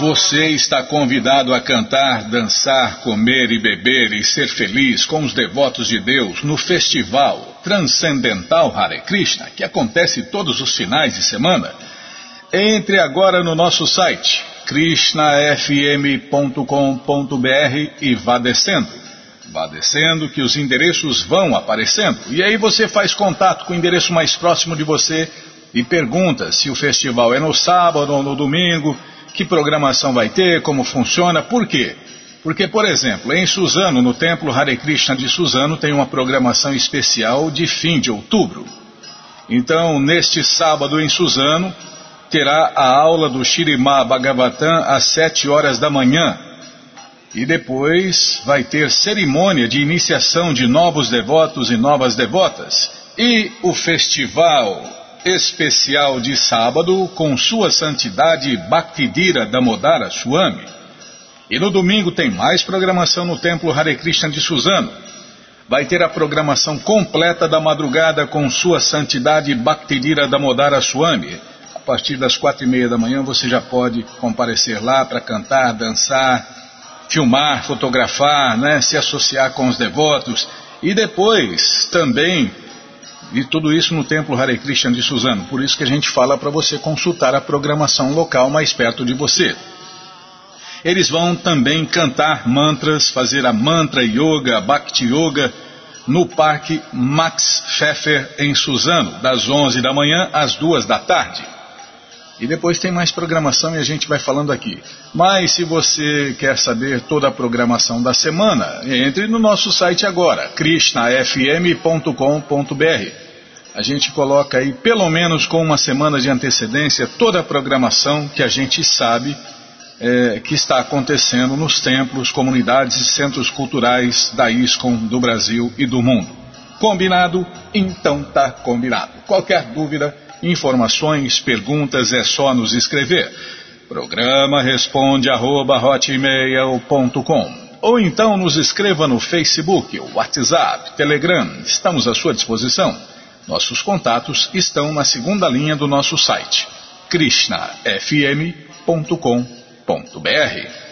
Você está convidado a cantar, dançar, comer e beber e ser feliz com os devotos de Deus no Festival Transcendental Hare Krishna, que acontece todos os finais de semana. Entre agora no nosso site krishnafm.com.br e vá descendo. Vá descendo que os endereços vão aparecendo. E aí você faz contato com o endereço mais próximo de você e pergunta se o festival é no sábado ou no domingo, que programação vai ter, como funciona, por quê? Porque, por exemplo, em Suzano, no Templo Hare Krishna de Suzano, tem uma programação especial de fim de outubro. Então, neste sábado em Suzano, terá a aula do Shirimá Bhagavatam às sete horas da manhã. E depois vai ter cerimônia de iniciação de novos devotos e novas devotas. E o festival especial de sábado com Sua Santidade Bhaktidira Damodara Swami. E no domingo tem mais programação no Templo Hare Krishna de Suzano. Vai ter a programação completa da madrugada com Sua Santidade Bhaktidira Damodara Swami. A partir das quatro e meia da manhã você já pode comparecer lá para cantar, dançar, filmar, fotografar, né, se associar com os devotos e depois também e tudo isso no Templo Hare Krishna de Suzano. Por isso que a gente fala para você consultar a programação local mais perto de você. Eles vão também cantar mantras, fazer a mantra yoga, bhakti yoga, no Parque Max Pfeffer em Suzano, das 11 da manhã às 2 da tarde. E depois tem mais programação e a gente vai falando aqui. Mas se você quer saber toda a programação da semana, entre no nosso site agora, krishnafm.com.br. A gente coloca aí, pelo menos com uma semana de antecedência, toda a programação que a gente sabe é, que está acontecendo nos templos, comunidades e centros culturais da ISCOM do Brasil e do mundo. Combinado? Então tá combinado. Qualquer dúvida, Informações, perguntas é só nos escrever. Programa responde arroba, ou então nos escreva no Facebook, WhatsApp, Telegram. Estamos à sua disposição. Nossos contatos estão na segunda linha do nosso site, krishnafm.com.br.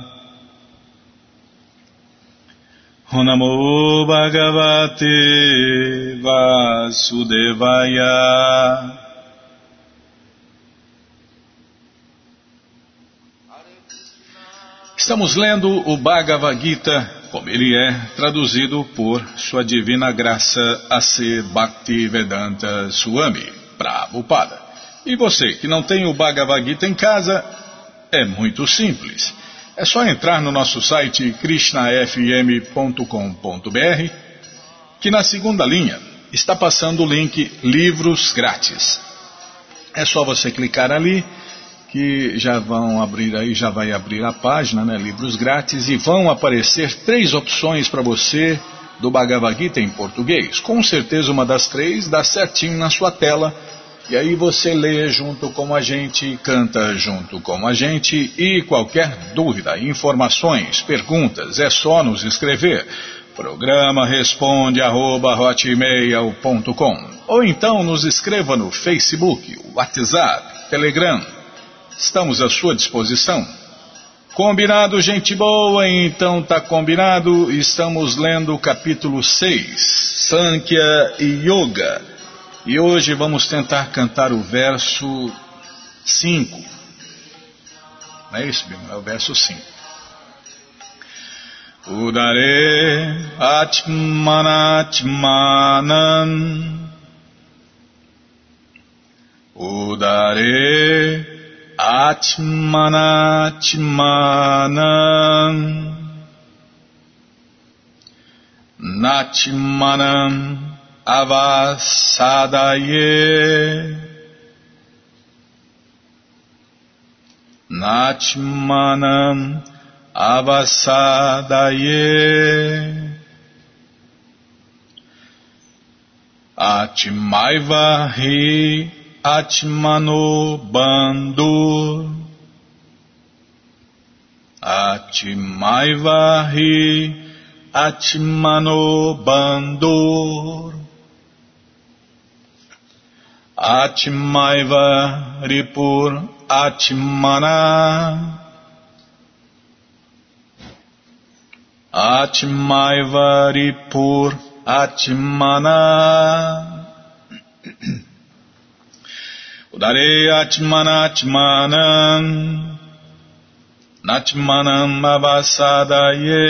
Namo Bhagavate Vasudevaya Estamos lendo o Bhagavad Gita, como ele é, traduzido por Sua Divina Graça A.C. Bhaktivedanta Swami, Prabhupada. E você que não tem o Bhagavad Gita em casa, é muito simples. É só entrar no nosso site krishnafm.com.br que na segunda linha está passando o link Livros Grátis. É só você clicar ali que já vão abrir aí, já vai abrir a página, né, Livros Grátis, e vão aparecer três opções para você do Bhagavad Gita em português. Com certeza uma das três dá certinho na sua tela e aí você lê junto com a gente, canta junto com a gente e qualquer dúvida, informações, perguntas, é só nos escrever. Programa responde arroba, ou então nos escreva no Facebook, WhatsApp, Telegram. Estamos à sua disposição. Combinado, gente boa? Então tá combinado. Estamos lendo o capítulo 6, Sankhya e Yoga e hoje vamos tentar cantar o verso 5. Não é isso, Bíblia? É o verso 5. Udare Atmanatmanan Udare Atmanatmanan Natmanam Avasadaye Natmanam Avasadaye Atmaiva Hi Atmano Bando Atmaiva Hi Atmano Bandor Atmaiva Ripur Atmana Atmaiva Ripur Atmana Udare Atmana Atmanam Natmanam Avasadaye.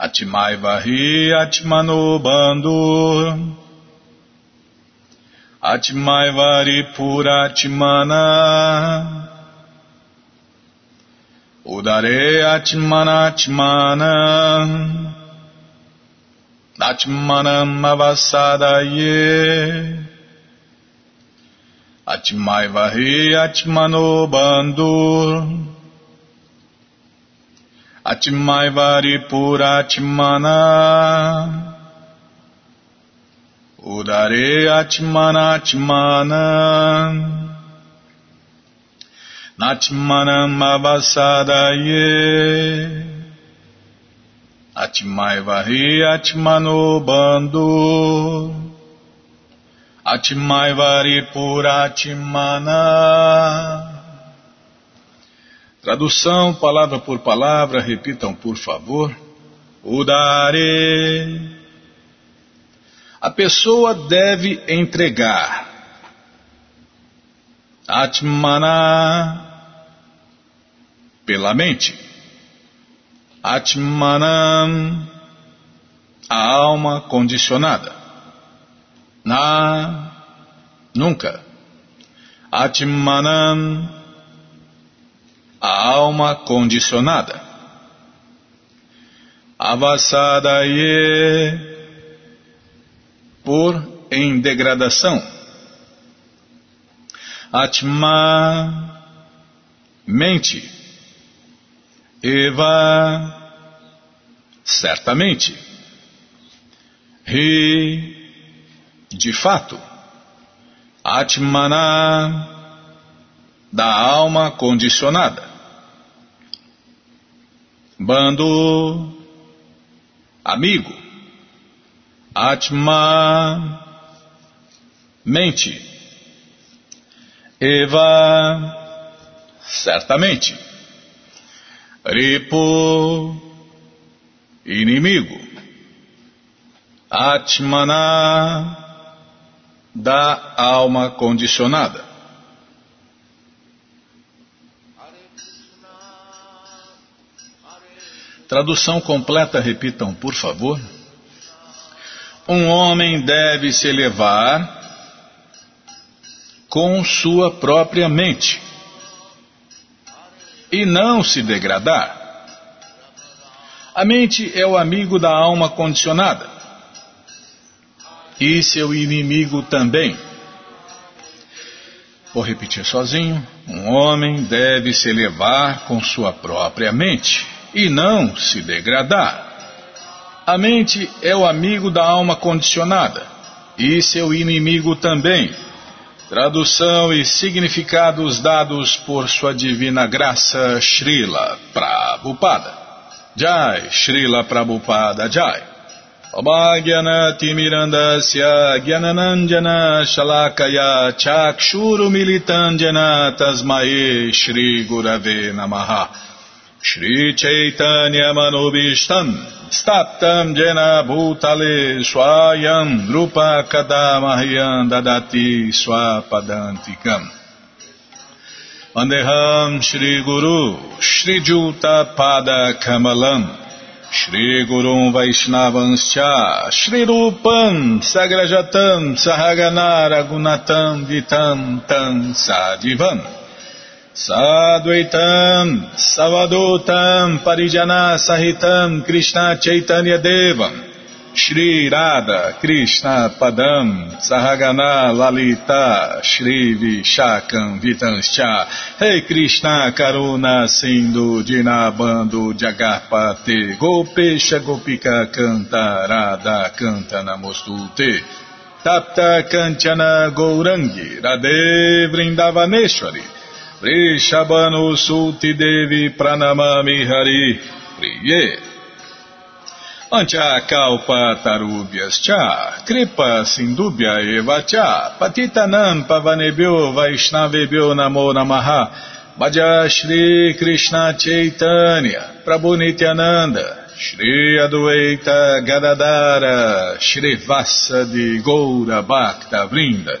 Atmaivahi Atmano Bandhu Atmaivari Puratmana Udare Atmana Atmana. Atmanam Avasadaye Atmaivahi Atmano Bandhu. Atmaivari Puratmana Udare Atmana Atmana Natmanam Avasadaye Atmaivahi Atmano Bandhu Atmaivari Puratmana Tradução, palavra por palavra, repitam por favor. Udare. A pessoa deve entregar. Atmana. Pela mente. Atmanam. A alma condicionada. Na. Nunca. Atmanam a alma condicionada. Avasadaye por em degradação. Atma mente. Eva certamente. Ri de fato. Atmana da alma condicionada. Bando, amigo, Atma, mente, Eva, certamente, Ripo, inimigo, Atmana, da alma condicionada. Tradução completa, repitam, por favor. Um homem deve se elevar com sua própria mente e não se degradar. A mente é o amigo da alma condicionada e seu inimigo também. Vou repetir sozinho. Um homem deve se elevar com sua própria mente e não se degradar. A mente é o amigo da alma condicionada e seu inimigo também. Tradução e significados dados por sua divina graça Srila Prabhupada. Jai, Srila Prabhupada Jai. Mirandasya Gyananandjana Shalakaya Chakshuru Militandjana Tasmae Shri Gurave Namaha Shri Chaitanya Manobishtam Staptam Jena Bhutale Swayam Rupa Kadamahyam Dadati Swapadantikam Vandeham Shri Guru Shri Juta Pada Kamalam Shri Gurum Vaishnavanscha Shri Rupam Sagrajatam Sahagana Ragunatam Vitam Tam Sadivam Sadvaitam Savadotam Parijana Sahitam Krishna Chaitanya Devam Shri Radha Krishna Padam Sahagana Lalita Shri Vishakam Vitanscha Rei Krishna Karuna Sindhu Dinabando Jagarpate Gopesha Gopika Canta Radha Canta Namostute Tapta Kanchana Gourangi Radhe Vrindavaneshwari Vrishabhanu Sulti Devi Pranamami Hari Priye Ancha kalpa tarubhyas cha, kripa sindubhya eva cha, patitanam pavanebhyo vaishnavebhyo namo namaha, Bhaja Shri Krishna Chaitanya, Prabhu Nityananda, Shri Adueita Gadadara, Shri Vassa de Goura Bhakta Vrinda,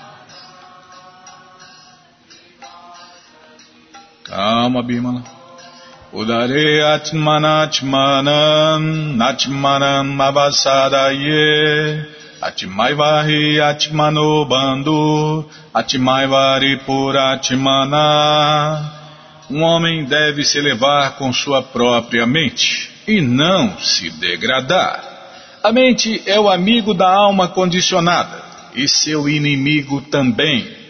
Calma, Bimala. Udare atmanachmanam nachmanam avasadaye Atmaivahi atmano bandhu Atmaivari puratmana Um homem deve se elevar com sua própria mente e não se degradar. A mente é o amigo da alma condicionada e seu inimigo também.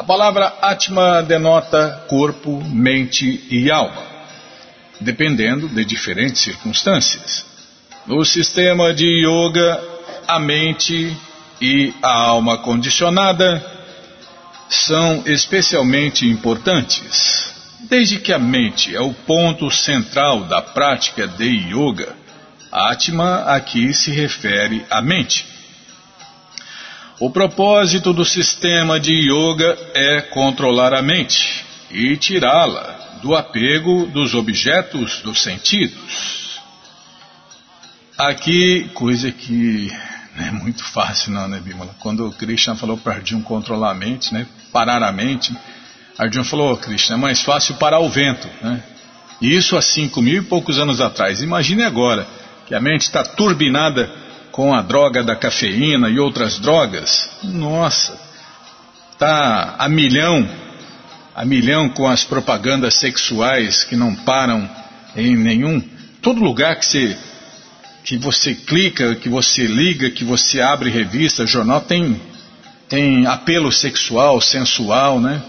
A palavra Atma denota corpo, mente e alma, dependendo de diferentes circunstâncias. No sistema de yoga, a mente e a alma condicionada são especialmente importantes. Desde que a mente é o ponto central da prática de yoga, Atma aqui se refere à mente. O propósito do sistema de yoga é controlar a mente e tirá-la do apego dos objetos dos sentidos. Aqui, coisa que não é muito fácil não, né, Bimala? Quando o Krishna falou para Arjuna controlar a mente, né, parar a mente, Arjuna falou, oh, Krishna, é mais fácil parar o vento, né? Isso há cinco mil e poucos anos atrás. Imagine agora que a mente está turbinada com a droga da cafeína e outras drogas, nossa, tá a milhão, a milhão com as propagandas sexuais que não param em nenhum, todo lugar que você que você clica, que você liga, que você abre revista, jornal tem tem apelo sexual, sensual, né?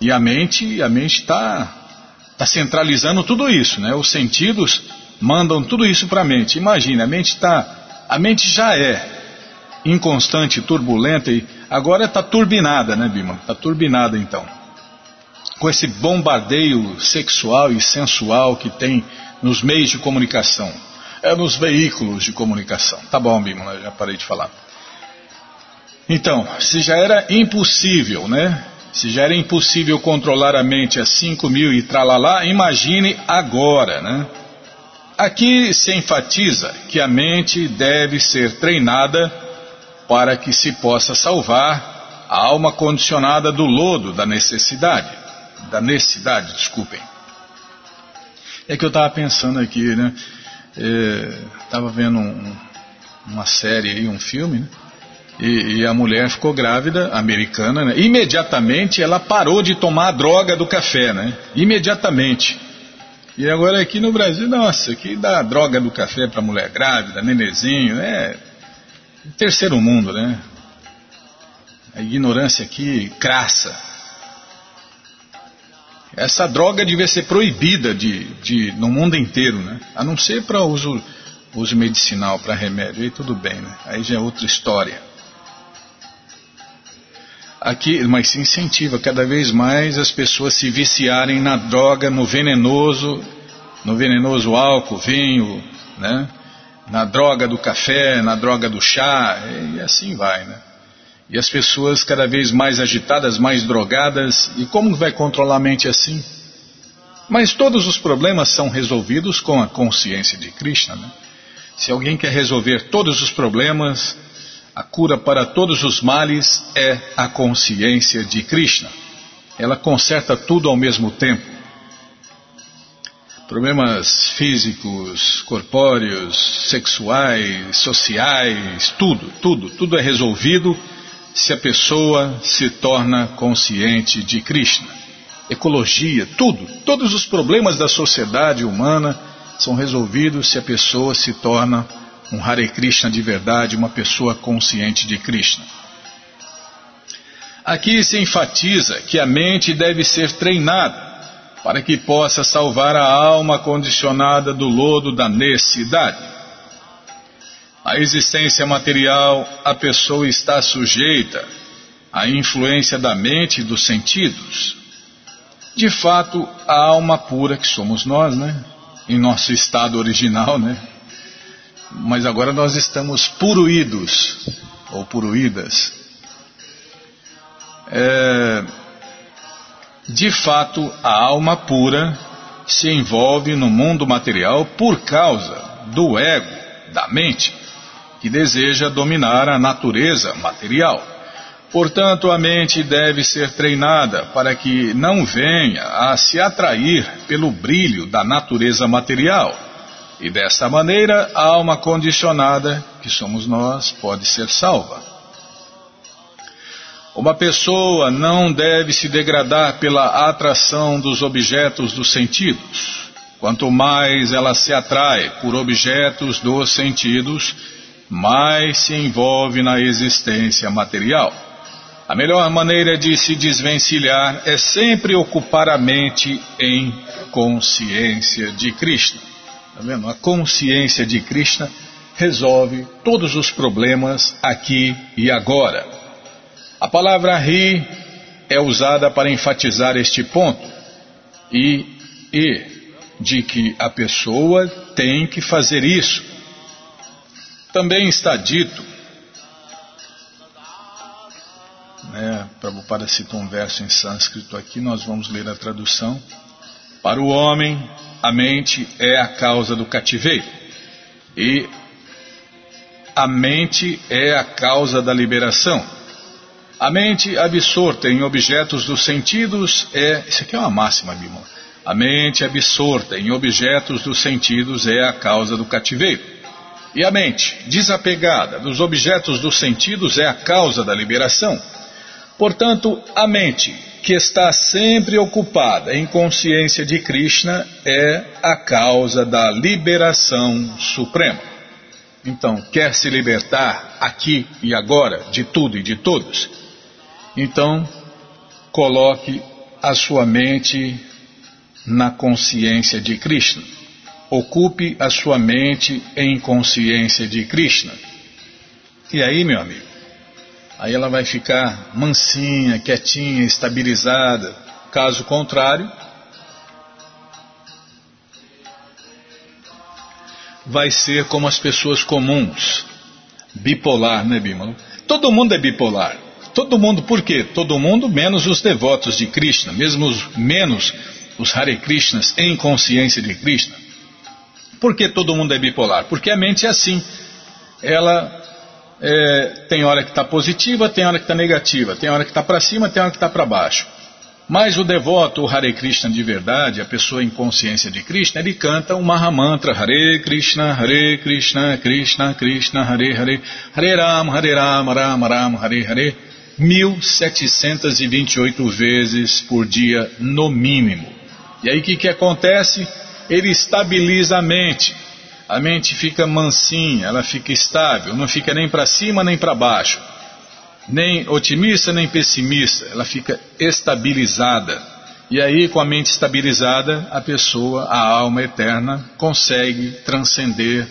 E a mente, a mente está tá centralizando tudo isso, né? Os sentidos mandam tudo isso para a mente. Imagina, a mente está a mente já é inconstante, turbulenta e agora está turbinada, né, Bima? Está turbinada então. Com esse bombardeio sexual e sensual que tem nos meios de comunicação, é nos veículos de comunicação. Tá bom, Bima, já parei de falar. Então, se já era impossível, né? Se já era impossível controlar a mente a 5 mil e tralalá, imagine agora, né? Aqui se enfatiza que a mente deve ser treinada para que se possa salvar a alma condicionada do lodo da necessidade. Da necessidade, desculpem. É que eu estava pensando aqui, né? Estava é, vendo um, uma série aí, um filme, né? E, e, a mulher ficou grávida, americana, né? Imediatamente ela parou de tomar a droga do café, né? Imediatamente. E agora aqui no Brasil, nossa, aqui dá droga do café para mulher grávida, nenezinho, é terceiro mundo, né? A ignorância aqui crassa. Essa droga devia ser proibida de, de, no mundo inteiro, né? A não ser para uso, uso medicinal, para remédio, aí tudo bem, né? Aí já é outra história. Aqui, mas incentiva cada vez mais as pessoas se viciarem na droga, no venenoso, no venenoso álcool, vinho, né? na droga do café, na droga do chá, e assim vai, né? E as pessoas cada vez mais agitadas, mais drogadas, e como vai controlar a mente assim? Mas todos os problemas são resolvidos com a consciência de Krishna, né? Se alguém quer resolver todos os problemas, a cura para todos os males é a consciência de Krishna. Ela conserta tudo ao mesmo tempo problemas físicos, corpóreos, sexuais, sociais, tudo, tudo, tudo é resolvido se a pessoa se torna consciente de Krishna. Ecologia, tudo, todos os problemas da sociedade humana são resolvidos se a pessoa se torna um Hare Krishna de verdade, uma pessoa consciente de Krishna. Aqui se enfatiza que a mente deve ser treinada para que possa salvar a alma condicionada do lodo da necessidade. A existência material, a pessoa está sujeita à influência da mente e dos sentidos. De fato, a alma pura que somos nós, né? Em nosso estado original, né? Mas agora nós estamos puruídos, ou puruídas. É, de fato, a alma pura se envolve no mundo material por causa do ego, da mente, que deseja dominar a natureza material. Portanto, a mente deve ser treinada para que não venha a se atrair pelo brilho da natureza material. E desta maneira, a alma condicionada, que somos nós, pode ser salva. Uma pessoa não deve se degradar pela atração dos objetos dos sentidos. Quanto mais ela se atrai por objetos dos sentidos, mais se envolve na existência material. A melhor maneira de se desvencilhar é sempre ocupar a mente em consciência de Krishna. Tá vendo? A consciência de Krishna resolve todos os problemas aqui e agora. A palavra ri é usada para enfatizar este ponto e, e de que a pessoa tem que fazer isso. Também está dito, né, Prabhupada cita um verso em sânscrito aqui, nós vamos ler a tradução. Para o homem, a mente é a causa do cativeiro e a mente é a causa da liberação. A mente absorta em objetos dos sentidos é. Isso aqui é uma máxima, Bima. A mente absorta em objetos dos sentidos é a causa do cativeiro. E a mente desapegada dos objetos dos sentidos é a causa da liberação. Portanto, a mente que está sempre ocupada em consciência de Krishna é a causa da liberação suprema. Então, quer se libertar aqui e agora de tudo e de todos? Então, coloque a sua mente na consciência de Krishna. Ocupe a sua mente em consciência de Krishna. E aí, meu amigo, aí ela vai ficar mansinha, quietinha, estabilizada. Caso contrário, vai ser como as pessoas comuns, bipolar, né, Bímola? Todo mundo é bipolar. Todo mundo, por quê? Todo mundo, menos os devotos de Krishna, mesmo os, menos os Hare Krishnas em consciência de Krishna. Por que todo mundo é bipolar? Porque a mente é assim. Ela é, tem hora que está positiva, tem hora que está negativa, tem hora que está para cima, tem hora que está para baixo. Mas o devoto, o Hare Krishna de verdade, a pessoa em consciência de Krishna, ele canta o Mahamantra Hare Krishna, Hare Krishna, Krishna Krishna, Hare Hare, Hare Ram, Hare Ram, Ram Ram, Hare Hare. 1.728 vezes por dia, no mínimo. E aí o que, que acontece? Ele estabiliza a mente. A mente fica mansinha, ela fica estável, não fica nem para cima nem para baixo, nem otimista nem pessimista, ela fica estabilizada. E aí, com a mente estabilizada, a pessoa, a alma eterna, consegue transcender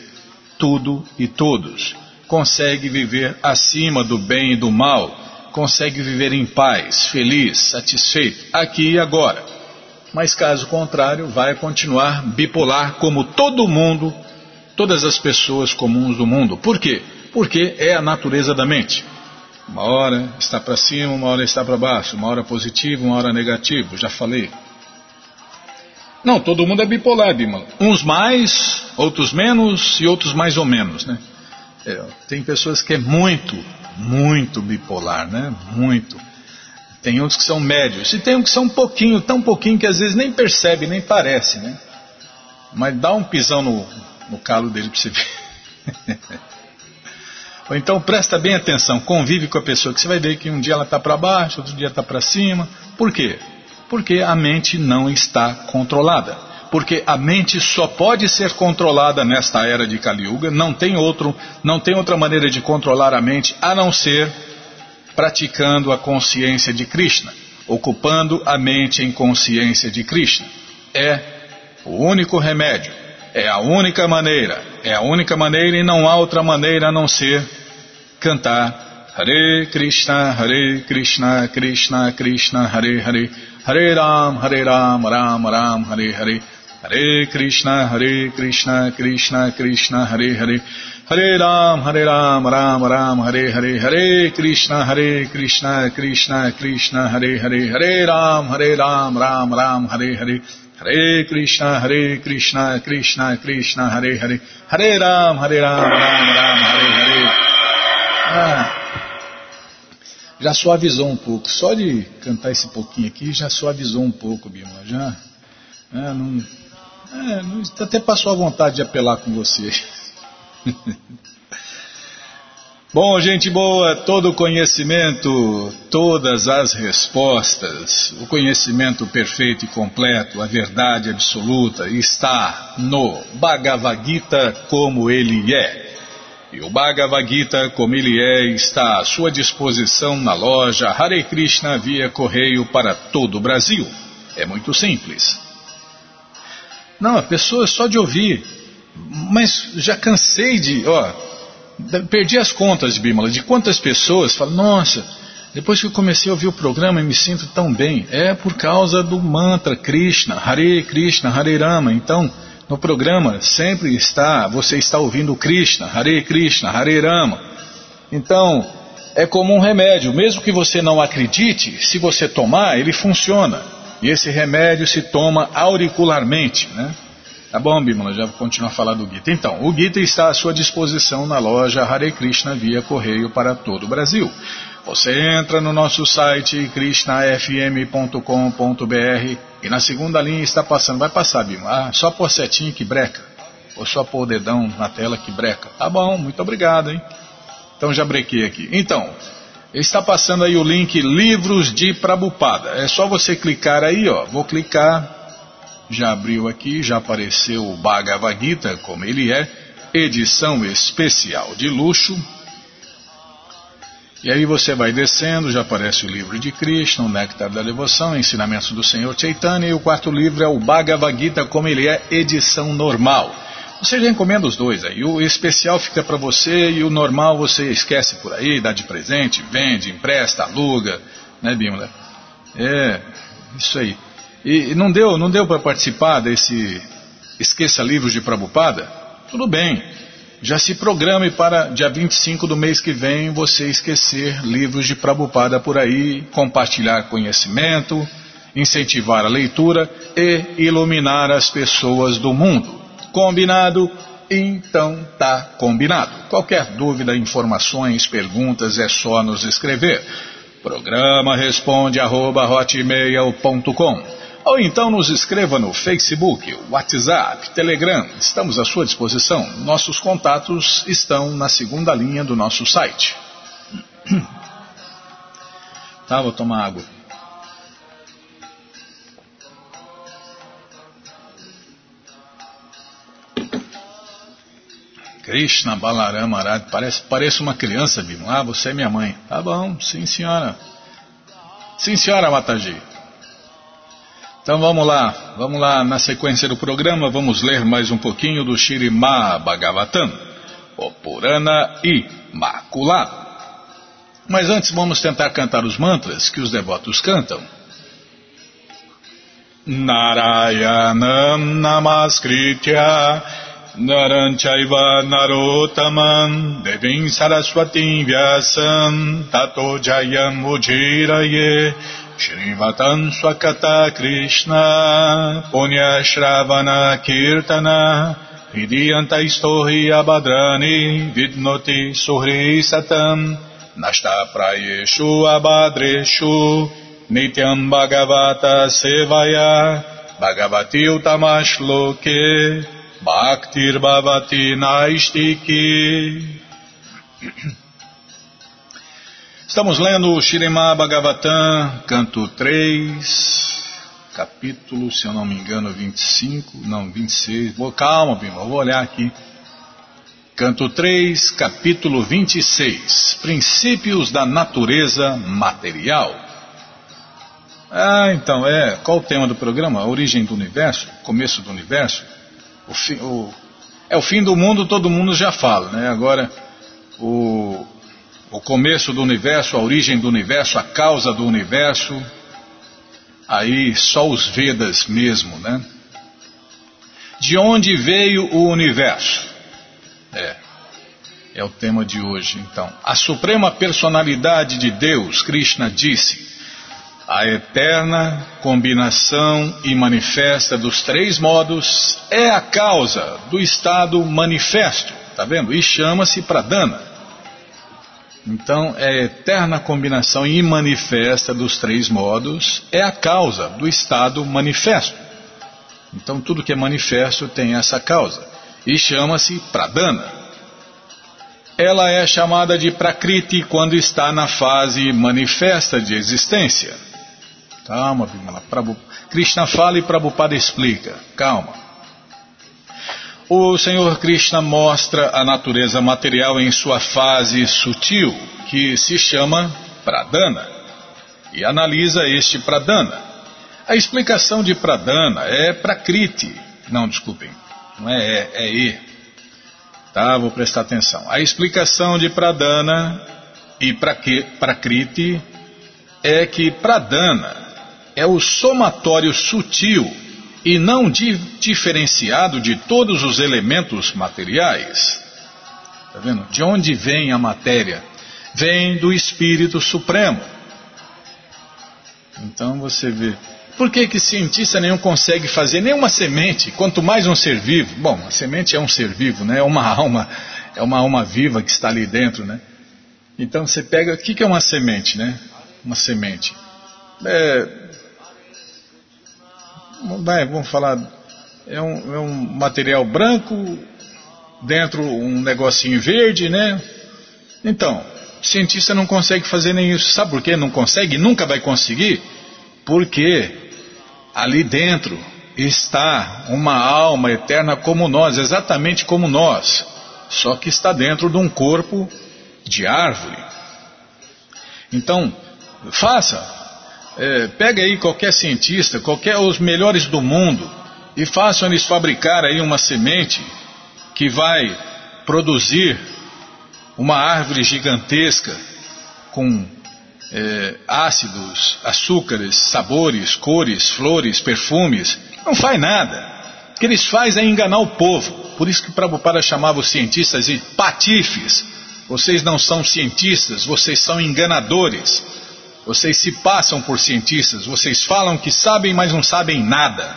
tudo e todos, consegue viver acima do bem e do mal consegue viver em paz, feliz, satisfeito, aqui e agora. Mas caso contrário, vai continuar bipolar como todo mundo todas as pessoas comuns do mundo. Por quê? Porque é a natureza da mente. Uma hora está para cima, uma hora está para baixo, uma hora positivo, uma hora negativo, já falei. Não, todo mundo é bipolar, Bimala. Uns mais, outros menos e outros mais ou menos, né? É, tem pessoas que é muito, muito bipolar, né? Muito. Tem outros que são médios e tem uns que são um pouquinho, tão pouquinho que às vezes nem percebe, nem parece, né? Mas dá um pisão no, no calo dele para você ver. Ou então presta bem atenção, convive com a pessoa, que você vai ver que um dia ela está para baixo, outro dia está para cima. Por quê? Porque a mente não está controlada. Porque a mente só pode ser controlada nesta era de Kali Yuga, não tem outro, não tem outra maneira de controlar a mente a não ser praticando a consciência de Krishna, ocupando a mente em consciência de Krishna. É o único remédio, é a única maneira, é a única maneira e não há outra maneira a não ser cantar Hare Krishna, Hare Krishna, Krishna Krishna, Hare Hare, Hare Ram, Hare Ram, Ram Ram, Hare Hare, Hare Krishna, Hare Krishna, Krishna Krishna, Hare Hare, Hare Ram, Hare Ram, Ram Ram, Hare Hare, Hare Krishna, Hare Krishna, Krishna Krishna, Hare Hare, Hare Ram, Hare Ram, Ram Ram, Hare Hare, Hare Krishna, Hare Krishna, Krishna Krishna, Hare Hare, Hare Ram, Hare Ram, Ram Ram, Hare Hare. Ah, já suavizou um pouco. Só de cantar esse pouquinho aqui já suavizou um pouco, Bima. Já, é, não, é, até passou a vontade de apelar com você. Bom, gente boa, todo conhecimento, todas as respostas, o conhecimento perfeito e completo, a verdade absoluta está no Bhagavad Gita como ele é. E o Bhagavad Gita como ele é está à sua disposição na loja Hare Krishna via correio para todo o Brasil. É muito simples. Não, a pessoa só de ouvir mas já cansei de, ó, perdi as contas, Bímola, de quantas pessoas falam, nossa, depois que eu comecei a ouvir o programa eu me sinto tão bem. É por causa do mantra Krishna, Hare Krishna, Hare Rama. Então, no programa sempre está, você está ouvindo Krishna, Hare Krishna, Hare Rama. Então, é como um remédio, mesmo que você não acredite, se você tomar, ele funciona. E esse remédio se toma auricularmente, né? Tá bom, Bimala, já vou continuar a falar do Gita. Então, o Gita está à sua disposição na loja Hare Krishna via correio para todo o Brasil. Você entra no nosso site krishnafm.com.br e na segunda linha está passando, vai passar, Bimala, ah, só por setinho que breca, ou só por dedão na tela que breca. Tá bom, muito obrigado, hein? Então já brequei aqui. Então, está passando aí o link Livros de Prabupada. É só você clicar aí, ó. Vou clicar já abriu aqui, já apareceu o Bhagavad Gita, como ele é, edição especial de luxo. E aí você vai descendo, já aparece o livro de Krishna, o Néctar da Devoção, Ensinamentos do Senhor Chaitanya, e o quarto livro é o Bhagavad Gita, como ele é, edição normal. Você já encomenda os dois aí, o especial fica para você e o normal você esquece por aí, dá de presente, vende, empresta, aluga, né Bímola? É, isso aí. E não deu, não deu para participar desse Esqueça Livros de Prabupada? Tudo bem. Já se programe para dia 25 do mês que vem você esquecer livros de Prabupada por aí, compartilhar conhecimento, incentivar a leitura e iluminar as pessoas do mundo. Combinado? Então tá combinado. Qualquer dúvida, informações, perguntas é só nos escrever. Programa responde arroba hotmail.com ou então nos escreva no Facebook, WhatsApp, Telegram. Estamos à sua disposição. Nossos contatos estão na segunda linha do nosso site. Tá, vou tomar água. Krishna Balarama Arad, parece, parece uma criança, Bima. Ah, você é minha mãe. Tá bom, sim senhora. Sim senhora, Mataji. Então vamos lá, vamos lá na sequência do programa, vamos ler mais um pouquinho do Shirimá Bhagavatam, o Purana Imaculado. Mas antes vamos tentar cantar os mantras que os devotos cantam. Narayanam Namaskritya Naranchaiva Narotaman Devim Saraswati Vyasam Tato Jayam Ujiraye Shrivatam Swakata Krishna Punya Shravana Kirtana Hridiyanta Istohi Abadrani Vidnoti Suhri Satam Nashta Prayeshu Abadreshu Nityam Bhagavata Sevaya Bhagavati Utamashloke Bhaktir Bhavati Naistiki. Estamos lendo o Shirema Bhagavatam, canto 3, capítulo, se eu não me engano, 25, não, 26. Vou, calma, Bima, vou olhar aqui. Canto 3, capítulo 26. Princípios da natureza material. Ah, então, é. Qual o tema do programa? A origem do universo? Começo do universo? o, fim, o, é o fim do mundo, todo mundo já fala, né? Agora, o, o começo do universo, a origem do universo, a causa do universo, aí só os Vedas mesmo, né? De onde veio o universo? É, é o tema de hoje, então. A suprema personalidade de Deus, Krishna, disse: a eterna combinação e manifesta dos três modos é a causa do estado manifesto, tá vendo? E chama-se pradana. Então, é a eterna combinação e manifesta dos três modos é a causa do estado manifesto. Então, tudo que é manifesto tem essa causa e chama-se pradana. Ela é chamada de prakriti quando está na fase manifesta de existência. Calma. Prabhu... Krishna fala e Prabhupada explica. Calma. O Senhor Krishna mostra a natureza material em sua fase sutil, que se chama Pradana, e analisa este Pradana. A explicação de Pradana é Prakriti. Não, desculpem, não é é, é E. Tá, vou prestar atenção. A explicação de Pradana e Prakriti é que Pradana é o somatório sutil e não di diferenciado de todos os elementos materiais. Está vendo? De onde vem a matéria? Vem do Espírito Supremo. Então você vê. Por que, que cientista nenhum consegue fazer nenhuma semente, quanto mais um ser vivo? Bom, a semente é um ser vivo, né? é uma alma, é uma alma viva que está ali dentro. Né? Então você pega. O que, que é uma semente? Né? Uma semente. É, vamos falar, é um, é um material branco, dentro um negocinho verde, né? Então, cientista não consegue fazer nem isso. Sabe por que não consegue? Nunca vai conseguir? Porque ali dentro está uma alma eterna como nós, exatamente como nós, só que está dentro de um corpo de árvore. Então, faça, é, pega aí qualquer cientista, qualquer os melhores do mundo e façam eles fabricar aí uma semente que vai produzir uma árvore gigantesca com é, ácidos, açúcares, sabores, cores, flores, perfumes. Não faz nada. O que eles fazem é enganar o povo. Por isso que Prabhupada chamava os cientistas de patifes. Vocês não são cientistas, vocês são enganadores. Vocês se passam por cientistas, vocês falam que sabem, mas não sabem nada.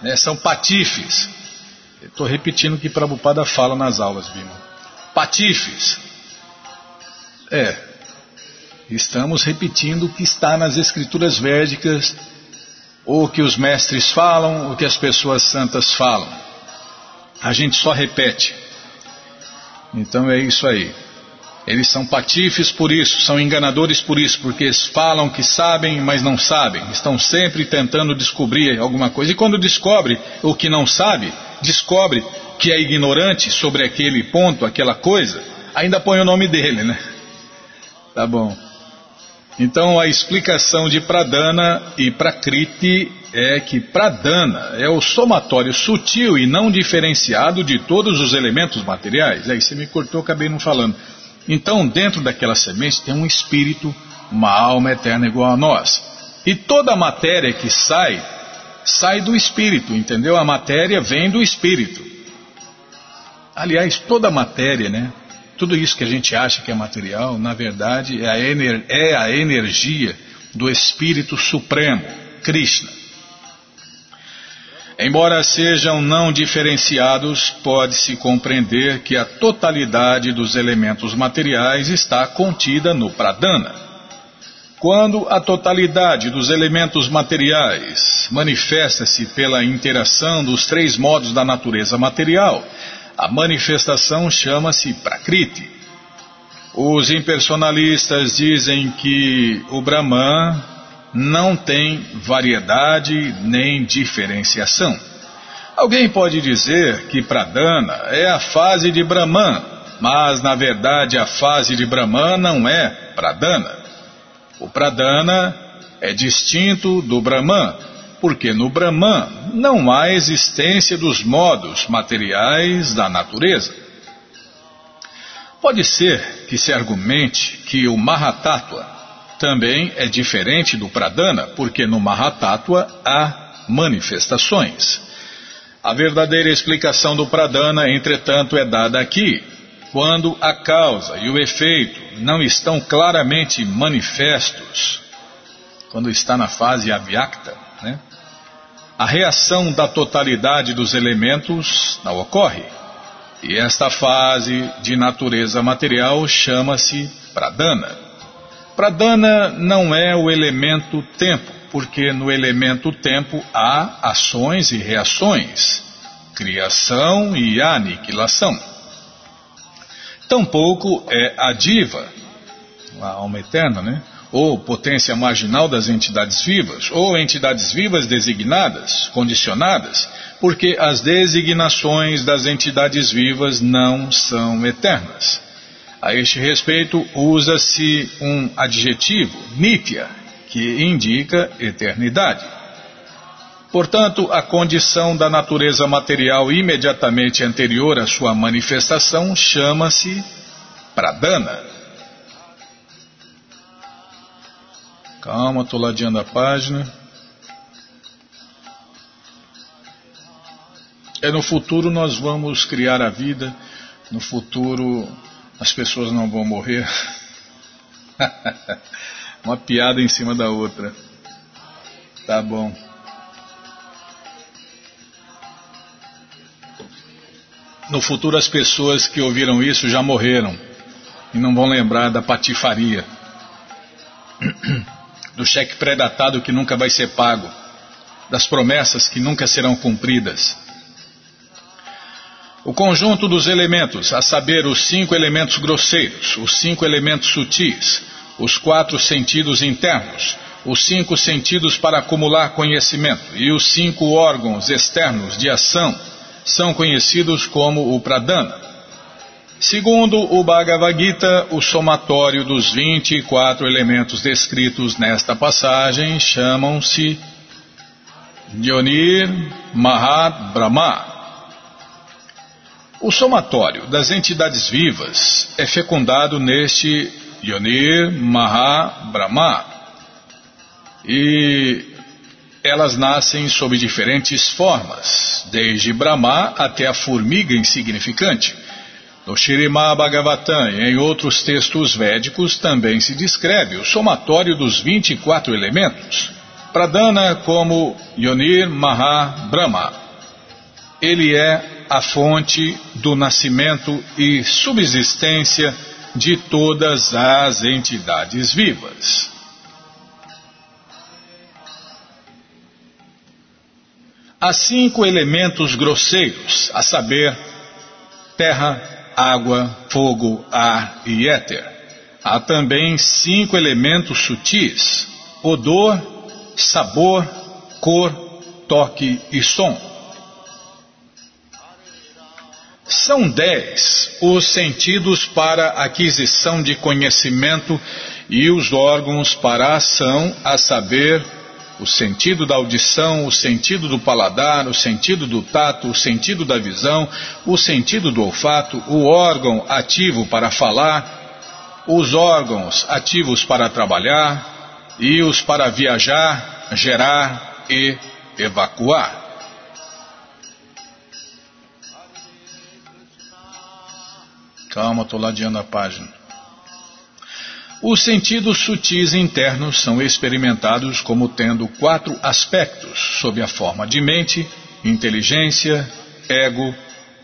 Né? São patifes. Estou repetindo o que Prabhupada fala nas aulas, Bima. Patifes. É. Estamos repetindo o que está nas escrituras védicas, ou que os mestres falam, o que as pessoas santas falam. A gente só repete. Então é isso aí. Eles são patifes por isso, são enganadores por isso, porque eles falam que sabem, mas não sabem. Estão sempre tentando descobrir alguma coisa. E quando descobre o que não sabe, descobre que é ignorante sobre aquele ponto, aquela coisa, ainda põe o nome dele, né? Tá bom. Então a explicação de Pradana e Prakriti é que Pradana é o somatório sutil e não diferenciado de todos os elementos materiais. Aí você me cortou, acabei não falando. Então, dentro daquela semente tem um espírito, uma alma eterna igual a nós. E toda a matéria que sai, sai do espírito, entendeu? A matéria vem do espírito. Aliás, toda a matéria, né? Tudo isso que a gente acha que é material, na verdade, é a, ener é a energia do Espírito Supremo, Krishna. Embora sejam não diferenciados, pode-se compreender que a totalidade dos elementos materiais está contida no pradana. Quando a totalidade dos elementos materiais manifesta-se pela interação dos três modos da natureza material, a manifestação chama-se Prakriti. Os impersonalistas dizem que o Brahman não tem variedade nem diferenciação. Alguém pode dizer que Pradana é a fase de Brahman, mas na verdade a fase de Brahman não é Pradana. O Pradana é distinto do Brahman, porque no Brahman não há existência dos modos materiais da natureza. Pode ser que se argumente que o Mahatattva também é diferente do Pradana, porque no Mahatattva há manifestações. A verdadeira explicação do Pradana, entretanto, é dada aqui, quando a causa e o efeito não estão claramente manifestos, quando está na fase avyakta, né? a reação da totalidade dos elementos não ocorre. E esta fase de natureza material chama-se pradana. Pradana não é o elemento tempo, porque no elemento tempo há ações e reações, criação e aniquilação. Tampouco é a diva, a alma eterna, né? ou potência marginal das entidades vivas, ou entidades vivas designadas, condicionadas, porque as designações das entidades vivas não são eternas. A este respeito, usa-se um adjetivo, nitya, que indica eternidade. Portanto, a condição da natureza material imediatamente anterior à sua manifestação chama-se pradana. Calma, estou ladeando a página. É no futuro nós vamos criar a vida, no futuro as pessoas não vão morrer. Uma piada em cima da outra. Tá bom. No futuro as pessoas que ouviram isso já morreram e não vão lembrar da patifaria. do cheque pré-datado que nunca vai ser pago, das promessas que nunca serão cumpridas. O conjunto dos elementos, a saber, os cinco elementos grosseiros, os cinco elementos sutis, os quatro sentidos internos, os cinco sentidos para acumular conhecimento e os cinco órgãos externos de ação, são conhecidos como o pradana. Segundo o Bhagavad Gita, o somatório dos 24 elementos descritos nesta passagem chamam-se Yonir Mahat Brahma. O somatório das entidades vivas é fecundado neste Yonir Maha Brahma. E elas nascem sob diferentes formas, desde Brahma até a formiga insignificante. No Shirimá Bhagavatam e em outros textos védicos também se descreve o somatório dos 24 elementos, Pradana como Yonir Maha Brahma. Ele é a fonte do nascimento e subsistência de todas as entidades vivas. Há cinco elementos grosseiros, a saber, terra, água, fogo, ar e éter. Há também cinco elementos sutis: odor, sabor, cor, toque e som. São dez os sentidos para aquisição de conhecimento e os órgãos para ação, a saber, o sentido da audição, o sentido do paladar, o sentido do tato, o sentido da visão, o sentido do olfato, o órgão ativo para falar, os órgãos ativos para trabalhar e os para viajar, gerar e evacuar. Calma, estou ladeando a página. Os sentidos sutis internos são experimentados como tendo quatro aspectos, sob a forma de mente, inteligência, ego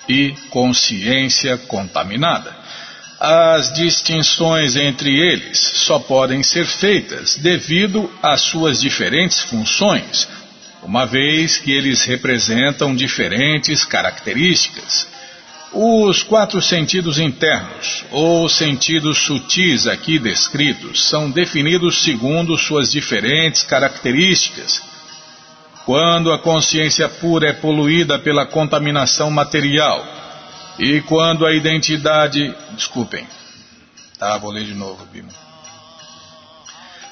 e consciência contaminada. As distinções entre eles só podem ser feitas devido às suas diferentes funções, uma vez que eles representam diferentes características. Os quatro sentidos internos, ou sentidos sutis aqui descritos, são definidos segundo suas diferentes características. Quando a consciência pura é poluída pela contaminação material, e quando a identidade. Desculpem. Tá, vou ler de novo, Bima.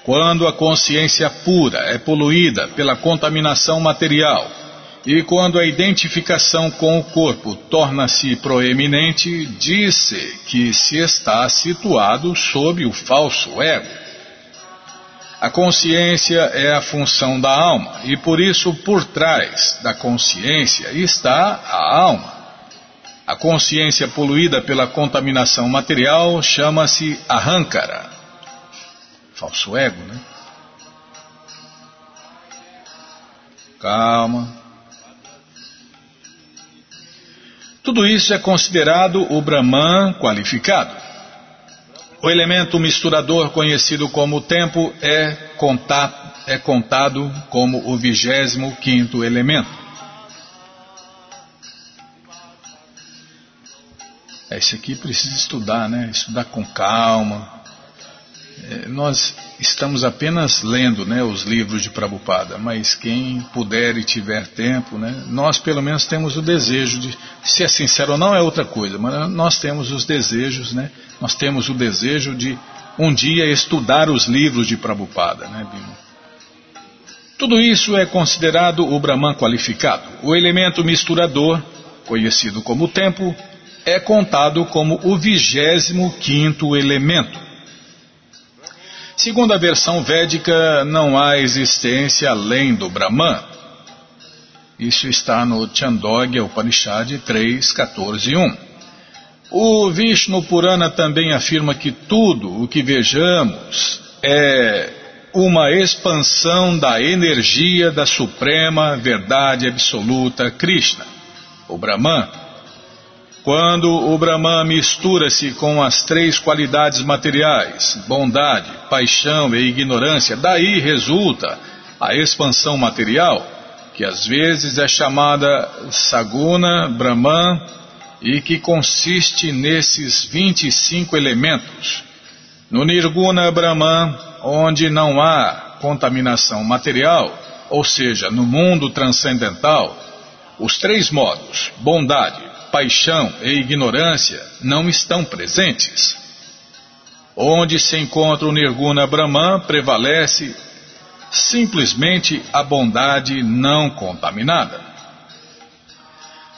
Quando a consciência pura é poluída pela contaminação material, e quando a identificação com o corpo torna-se proeminente, diz-se que se está situado sob o falso ego. A consciência é a função da alma e por isso por trás da consciência está a alma. A consciência poluída pela contaminação material chama-se arrancara. Falso ego, né? Calma. Tudo isso é considerado o Brahman qualificado. O elemento misturador conhecido como tempo é, é contado como o vigésimo quinto elemento. Esse aqui precisa estudar, né? Estudar com calma, nós estamos apenas lendo né, os livros de Prabhupada, mas quem puder e tiver tempo, né, nós pelo menos temos o desejo de, se é sincero ou não é outra coisa, mas nós temos os desejos, né, nós temos o desejo de um dia estudar os livros de Prabhupada, né? Tudo isso é considerado o Brahman qualificado. O elemento misturador, conhecido como tempo, é contado como o vigésimo quinto elemento. Segundo a versão védica, não há existência além do Brahman. Isso está no Chandogya Upanishad 3, 14 e 1. O Vishnu Purana também afirma que tudo o que vejamos é uma expansão da energia da Suprema Verdade Absoluta Krishna, o Brahman quando o Brahman mistura-se com as três qualidades materiais, bondade, paixão e ignorância, daí resulta a expansão material, que às vezes é chamada Saguna Brahman e que consiste nesses 25 elementos. No Nirguna Brahman, onde não há contaminação material, ou seja, no mundo transcendental, os três modos, bondade, paixão e ignorância não estão presentes. Onde se encontra o Nirguna Brahman, prevalece simplesmente a bondade não contaminada.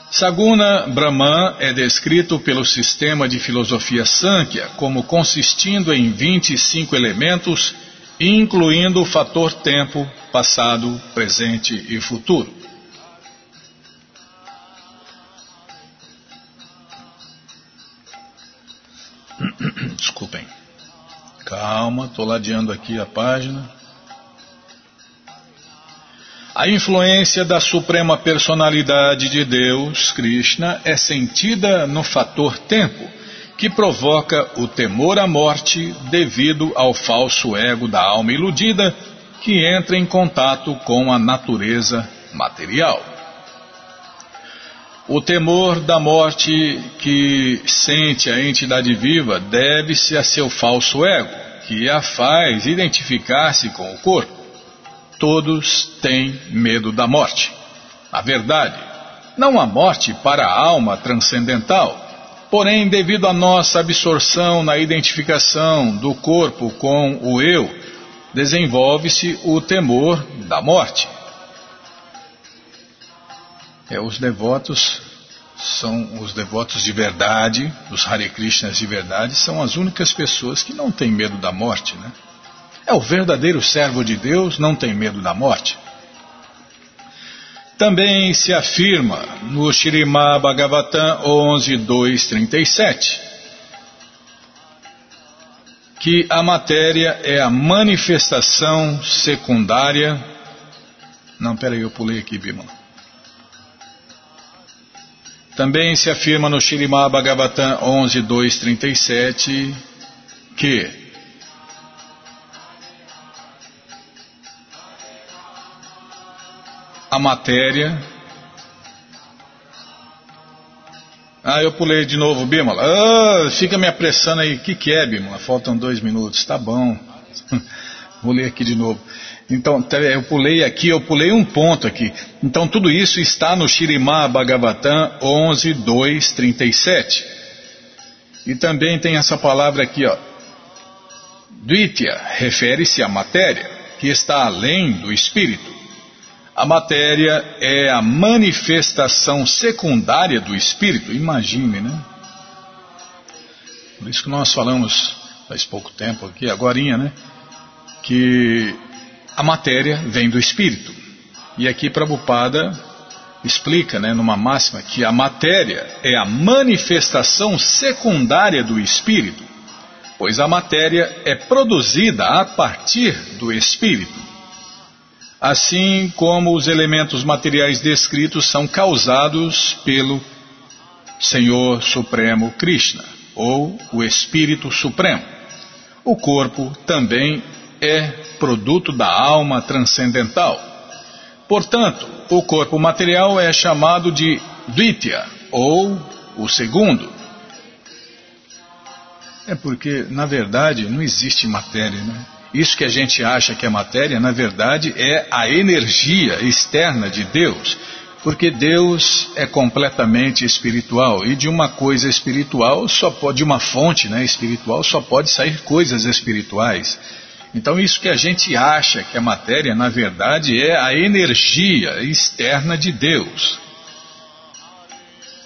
Saguna Brahman é descrito pelo sistema de filosofia Sankhya como consistindo em 25 elementos, incluindo o fator tempo, passado, presente e futuro. Calma, estou ladeando aqui a página. A influência da Suprema Personalidade de Deus, Krishna, é sentida no fator tempo, que provoca o temor à morte devido ao falso ego da alma iludida que entra em contato com a natureza material. O temor da morte que sente a entidade viva deve-se a seu falso ego, que a faz identificar-se com o corpo. Todos têm medo da morte. Na verdade, não há morte para a alma transcendental, porém, devido à nossa absorção na identificação do corpo com o eu, desenvolve-se o temor da morte. É, os devotos são os devotos de verdade, os Hare Krishnas de verdade, são as únicas pessoas que não têm medo da morte, né? É o verdadeiro servo de Deus, não tem medo da morte. Também se afirma no Shirimá Bhagavatam 11.2.37 que a matéria é a manifestação secundária. Não, peraí, eu pulei aqui, Bimala. Também se afirma no Shirimá Bhagavatam 11.237 que a matéria. Ah, eu pulei de novo, Bímola. Ah, fica me apressando aí. O que, que é, Bímola? Faltam dois minutos. Tá bom. Vou ler aqui de novo. Então, eu pulei aqui, eu pulei um ponto aqui. Então, tudo isso está no Shirimá Bhagavatam 11, 2, 37. E também tem essa palavra aqui, ó. Dvitya refere-se à matéria, que está além do espírito. A matéria é a manifestação secundária do espírito, imagine, né? Por isso que nós falamos faz pouco tempo aqui, agora, né? Que a matéria vem do espírito. E aqui Prabhupada explica, né, numa máxima, que a matéria é a manifestação secundária do espírito, pois a matéria é produzida a partir do espírito. Assim como os elementos materiais descritos são causados pelo Senhor Supremo Krishna, ou o Espírito Supremo. O corpo também é produto da alma transcendental. Portanto, o corpo material é chamado de Dvitya, ou o segundo. É porque, na verdade, não existe matéria, né? Isso que a gente acha que é matéria, na verdade, é a energia externa de Deus. Porque Deus é completamente espiritual e de uma coisa espiritual só pode, de uma fonte né, espiritual só pode sair coisas espirituais. Então, isso que a gente acha que é matéria, na verdade, é a energia externa de Deus.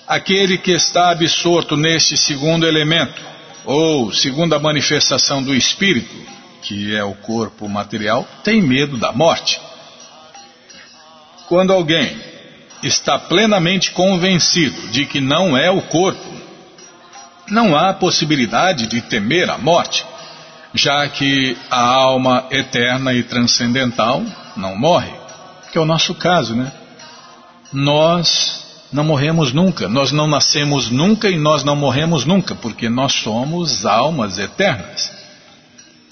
Aquele que está absorto neste segundo elemento, ou segunda manifestação do Espírito, que é o corpo material, tem medo da morte. Quando alguém está plenamente convencido de que não é o corpo, não há possibilidade de temer a morte já que a alma eterna e transcendental não morre, que é o nosso caso, né? Nós não morremos nunca, nós não nascemos nunca e nós não morremos nunca, porque nós somos almas eternas.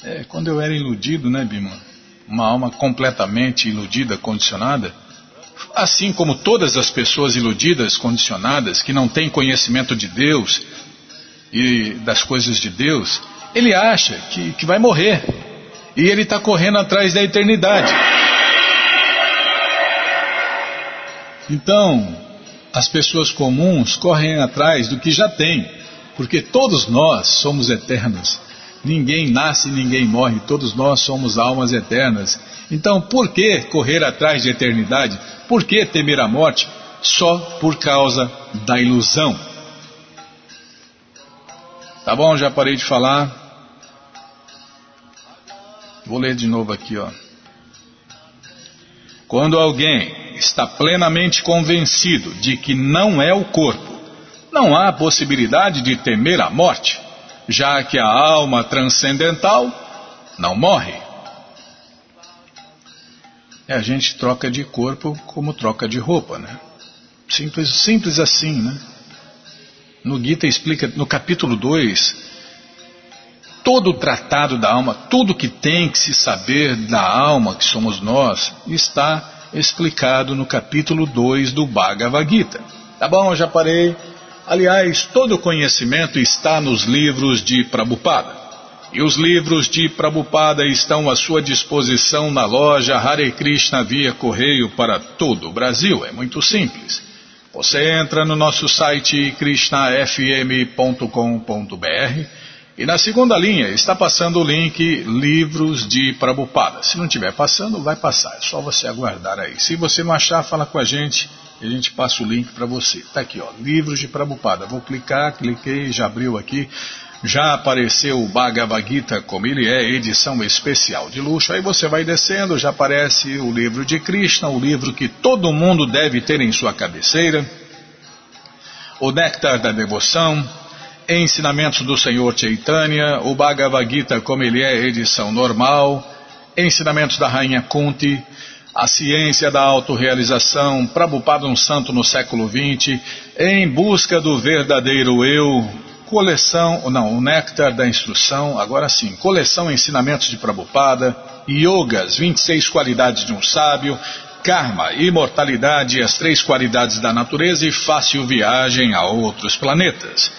É, quando eu era iludido, né, Bima? Uma alma completamente iludida, condicionada, assim como todas as pessoas iludidas, condicionadas, que não têm conhecimento de Deus e das coisas de Deus, ele acha que, que vai morrer. E ele está correndo atrás da eternidade. Então, as pessoas comuns correm atrás do que já tem, porque todos nós somos eternos. Ninguém nasce, ninguém morre, todos nós somos almas eternas. Então, por que correr atrás de eternidade? Por que temer a morte? Só por causa da ilusão. Tá bom, já parei de falar. Vou ler de novo aqui, ó. Quando alguém está plenamente convencido de que não é o corpo, não há possibilidade de temer a morte, já que a alma transcendental não morre. É, a gente troca de corpo como troca de roupa, né? Simples, simples assim, né? No Gita explica, no capítulo 2, todo o tratado da alma, tudo que tem que se saber da alma, que somos nós, está explicado no capítulo 2 do Bhagavad Gita. Tá bom, já parei. Aliás, todo o conhecimento está nos livros de Prabhupada. E os livros de Prabhupada estão à sua disposição na loja Hare Krishna via correio para todo o Brasil. É muito simples. Você entra no nosso site krishnafm.com.br e na segunda linha está passando o link Livros de Prabupada. Se não estiver passando, vai passar. É só você aguardar aí. Se você não achar, fala com a gente e a gente passa o link para você. Está aqui, ó, Livros de Prabupada. Vou clicar, cliquei, já abriu aqui. Já apareceu o Bhagavad Gita, como ele é, edição especial de luxo. Aí você vai descendo, já aparece o livro de Krishna, o livro que todo mundo deve ter em sua cabeceira. O Néctar da Devoção Ensinamentos do Senhor Chaitanya, o Bhagavad Gita como ele é, edição normal, Ensinamentos da Rainha Kunti, A Ciência da Autorealização, Prabhupada um Santo no século XX, Em Busca do Verdadeiro Eu, coleção, não, o Néctar da Instrução, agora sim, coleção Ensinamentos de Prabhupada, Yogas, 26 qualidades de um sábio, Karma, imortalidade e as três qualidades da natureza e fácil viagem a outros planetas.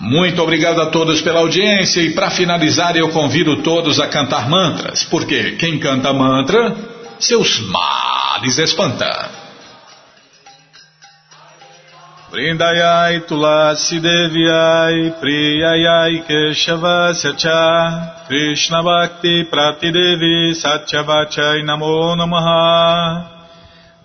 Muito obrigado a todos pela audiência e para finalizar eu convido todos a cantar mantras, porque quem canta mantra, seus males espanta. Vrindayai Tulasi Deviai Priyayai Keshavasya Cha Krishna Bhakti Pratidevi Satyavachai Namo Namaha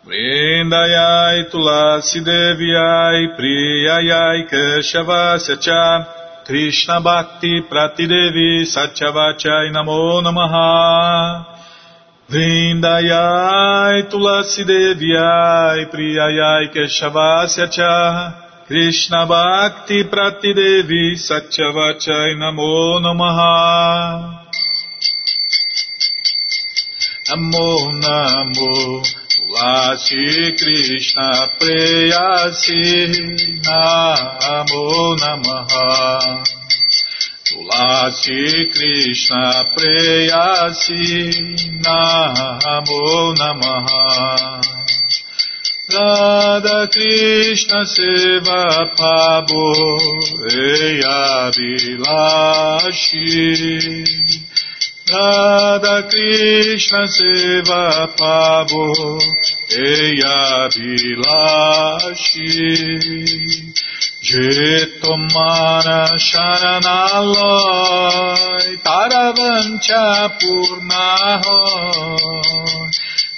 Vrindayai Tulasi Deviai Priyayai Keshavasya Cha Krishna Bhakti Pratidevi Satyavachai Namo Namaha. Vrindayai Tulasi Deviai Priyayai Keshavasya Cha Krishna Bhakti Pratidevi Satyavachai Namo Namaha. Namo Namo Tulasi Krishna Preyasi Namo Namaha Tulasi Krishna Preyasi Namo Namaha Radha Krishna Seva Pabo Eya Vilashi Radha কৃষ্ণ সেবা পাব, এই আবিলাসী যে তোমার শরণালয়, তারা বঞ্চা পূর্ণা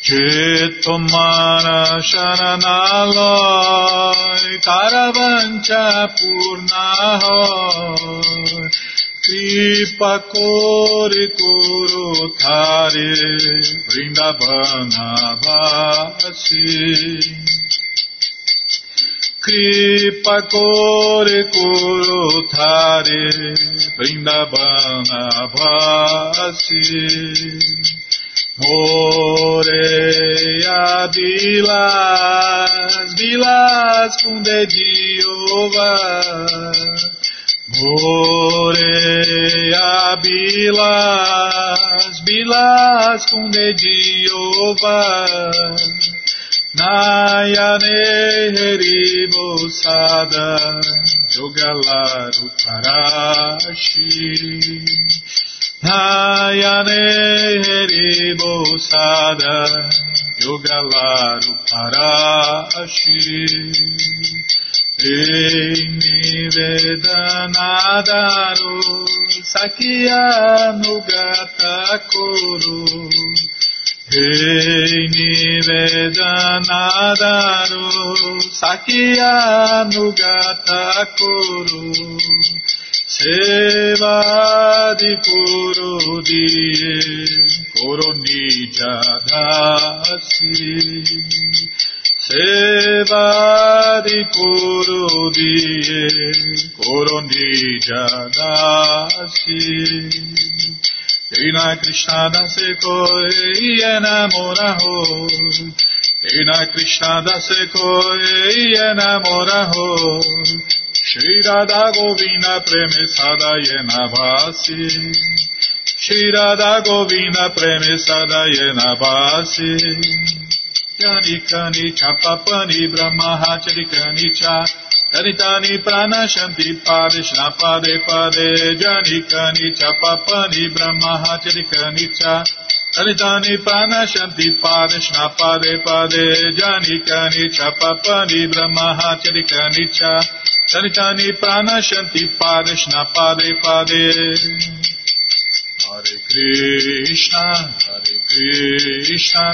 যে তোমার শরণালয়, তারা বঞ্চা পূর্ণা হয়। Kripa Kore Koro Tare Vrindavana Vasi. Kripa Kore Koro Tare Vrindavana Vasi. Moreia Vilas, Vilas com dedinho Moreia bilas, bilas com dediova, Nayane heribosada, Jogalaru Parashi. Nayane heribosada, Jogalaru Parashi. Nivedanadaru Sakya Nugata Kuru Hey Nivedanadaru Sakya Nugata Kuru Seva di Kuru Diye Kuru Nijadasi Seva di Kuru Diye Koroni Jadasi Krishna Krishna Dase Koi Enamora Ho Krishna Krishna Dase Koi Enamora Ho Shri Radha Govina Premesada Yenavasi Shri Radha Govina Premesada Yenavasi Yanikani Kani kani cha papani brahmaha charikani cha Taritani pranashanti parishna pade pade jani kani cha papani brahmaha charikani cha Taritani pranashanti parishna pade pade jani kani cha papani brahmaha charikani cha Taritani pranashanti parishna pade pade Hare Krishna Hare Krishna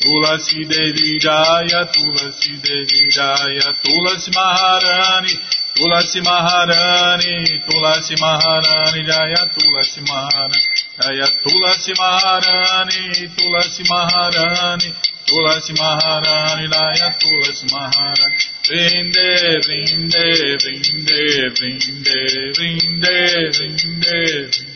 Tulasi Devi Jaya, Tulasi Devi Jaya, Tulasi Maharani, Tulasi Maharani, Tulasi Maharani Jaya, Tulasi Maharani, Jaya, Tulasi Maharani, Tulasi Maharani, Tulasi Maharani, Jaya, Tulasi Maharani. Vinde, vinde, vinde, vinde, vinde, vinde, vinde.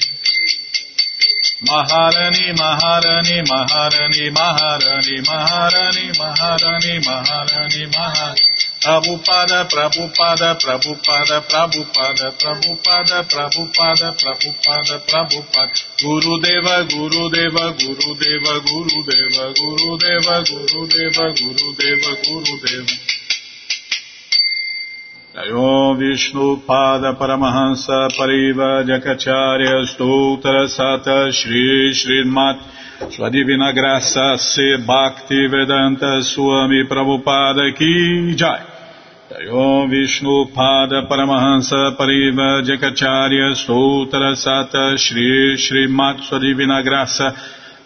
Maharani, Maharani, Maharani, Maharani, Maharani, Maharani, Maharani, Maharani, Prabhupada, Prabhupada, Prabhupada, Prabhupada, Prabhupada, Prabhupada, Prabhupada, Prabhupada, Guru Deva, Guru Deva, Guru Deva, Guru Deva, Guru Deva, Guru Deva, Guru Deva, Guru Deva. Jayom Vishnu Pada Paramahansa Pariva Jakacharya Stoutra Sata Shri Srimat Sua Divina Graça Se Bhakti Vedanta Swami Prabhupada Ki Jai. Jayom Vishnu Pada Paramahansa Pariva Jakacharya Stoutra Sata Shri Srimat Sua Divina Graça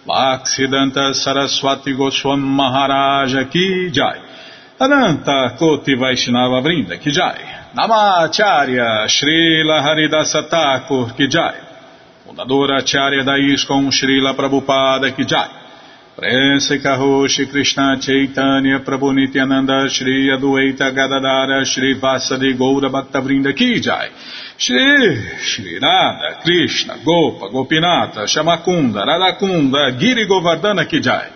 Bhaksidanta Saraswati Goswam Maharaja Ki Jai Ananta Koti Vaishnava Vrinda Ki Jai. Namacharya Srila Haridasa Thakur Ki Jai. Fundadora Acharya da Srila Prabhupada Ki Jai. Prense Karoshi Krishna Chaitanya Prabhu Nityananda Shri Adueita Gadadara Shri Vasadi Goura Bhaktavrinda Ki Jai. Shri Shri Radha Krishna Gopa Gopinata Shamakunda Radakunda Giri Govardhana Ki Jai